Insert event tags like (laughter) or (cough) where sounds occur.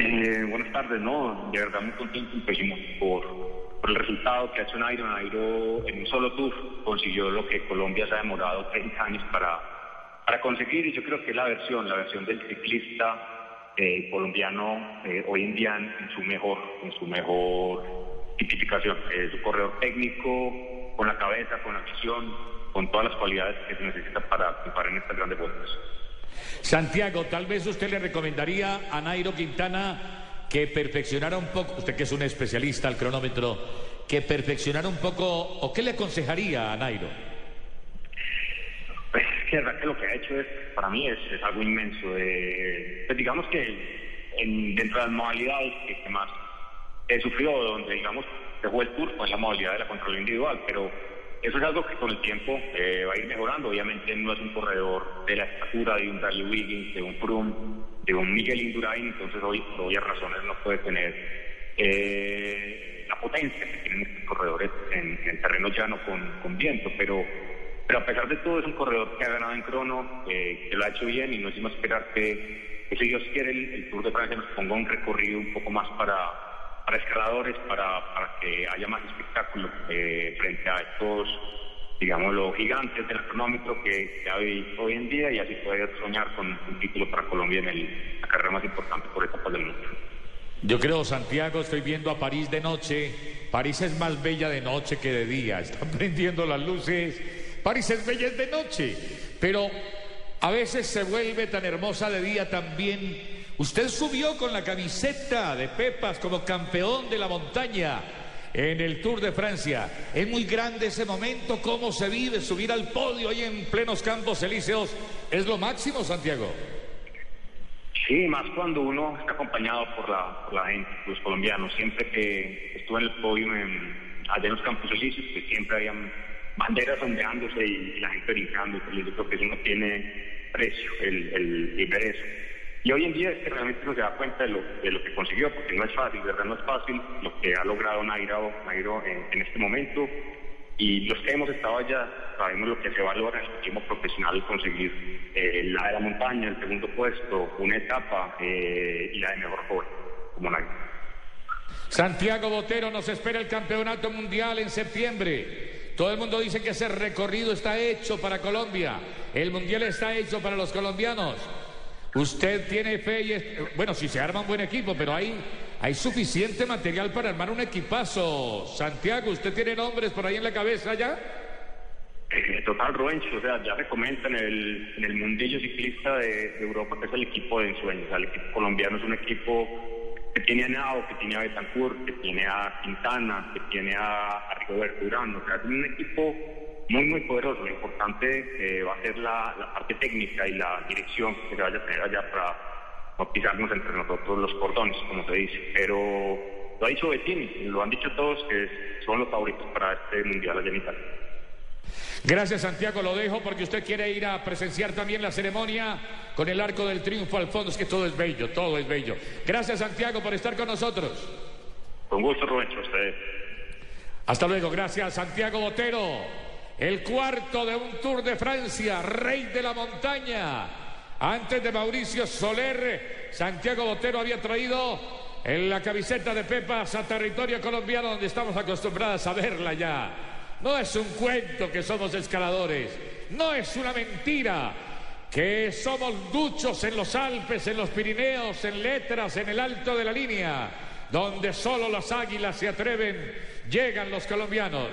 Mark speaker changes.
Speaker 1: Eh, buenas tardes, no, de verdad muy contento y por, por el resultado que ha hecho Nairo. Nairo en un solo tour consiguió lo que Colombia se ha demorado 30 años para, para conseguir y yo creo que es la versión, la versión del ciclista eh, colombiano eh, hoy en día en, su mejor, en su mejor tipificación. Es un corredor técnico, con la cabeza, con la visión, con todas las cualidades que se necesita para triunfar en estas grandes vueltas.
Speaker 2: Santiago, tal vez usted le recomendaría a Nairo Quintana que perfeccionara un poco, usted que es un especialista al cronómetro, que perfeccionara un poco, o qué le aconsejaría a Nairo?
Speaker 1: Pues es que lo que ha hecho es, para mí es, algo inmenso. Eh, pues digamos que en, dentro de las modalidades que, más he sufrido, donde digamos dejó el tour, pues la modalidad de la control individual, pero eso es algo que con el tiempo eh, va a ir mejorando. Obviamente no es un corredor de la estatura de un Darley Wiggins, de un Froome, de un Miguel Indurain, entonces hoy por obvias razones no puede tener eh, la potencia que tienen estos corredores en, en el terreno llano con, viento, pero pero a pesar de todo es un corredor que ha ganado en crono, eh, que lo ha hecho bien y no es sino esperar que, que si Dios quiere el, el Tour de Francia nos ponga un recorrido un poco más para, para escaladores, para, para que haya más espectáculo eh, frente a estos, digamos, los gigantes del cronómetro que, que hay hoy en día y así poder soñar con un título para Colombia en el, la carrera más importante por etapas del mundo.
Speaker 2: Yo creo, Santiago, estoy viendo a París de noche. París es más bella de noche que de día. (laughs) Están prendiendo las luces. París es bella de noche. Pero a veces se vuelve tan hermosa de día también. Usted subió con la camiseta de Pepas como campeón de la montaña en el Tour de Francia. Es muy grande ese momento, cómo se vive subir al podio ahí en plenos campos elíseos. Es lo máximo, Santiago.
Speaker 1: Sí, más cuando uno está acompañado por la, por la gente, los colombianos. Siempre que estuve en el podio en, allá en los campos elíseos, que siempre habían banderas ondeándose y, la gente brincando. Yo creo que eso no tiene precio, el, el. Y hoy en día es que realmente uno se da cuenta de lo, de lo que consiguió, porque no es fácil, de verdad no es fácil lo que ha logrado Nairo, Nairo en, en este momento. Y los que hemos estado allá sabemos lo que se valora en el tiempo profesional conseguir eh, la de la montaña, el segundo puesto, una etapa eh, y la de mejor joven, como Nairo.
Speaker 2: Santiago Botero nos espera el campeonato mundial en septiembre. Todo el mundo dice que ese recorrido está hecho para Colombia. El mundial está hecho para los colombianos. Usted tiene fe y bueno, si se arma un buen equipo, pero hay, hay suficiente material para armar un equipazo. Santiago, ¿usted tiene nombres por ahí en la cabeza ya?
Speaker 1: Eh, Total Ruencho, o sea, ya se en el, en el mundillo ciclista de, Europa que es el equipo de ensueños. El equipo colombiano es un equipo que tiene a Nao, que tiene a Betancourt, que tiene a Quintana, que tiene a, a Rigoberto. O sea, es un equipo muy, muy poderoso. Lo importante eh, va a ser la, la, parte técnica y la dirección que se vaya a tener allá para no pisarnos entre nosotros los cordones, como se dice. Pero lo ha dicho Bettini, lo han dicho todos que son los favoritos para este Mundial allá en Italia.
Speaker 2: Gracias Santiago, lo dejo porque usted quiere ir a presenciar también la ceremonia con el arco del triunfo al fondo, es que todo es bello, todo es bello. Gracias Santiago por estar con nosotros.
Speaker 1: Con gusto, Rubén, ustedes.
Speaker 2: Hasta luego, gracias Santiago Botero, el cuarto de un Tour de Francia, rey de la montaña. Antes de Mauricio Soler, Santiago Botero había traído en la camiseta de Pepas a territorio colombiano donde estamos acostumbrados a verla ya. No es un cuento que somos escaladores, no es una mentira que somos duchos en los Alpes, en los Pirineos, en letras, en el alto de la línea, donde solo las águilas se atreven, llegan los colombianos.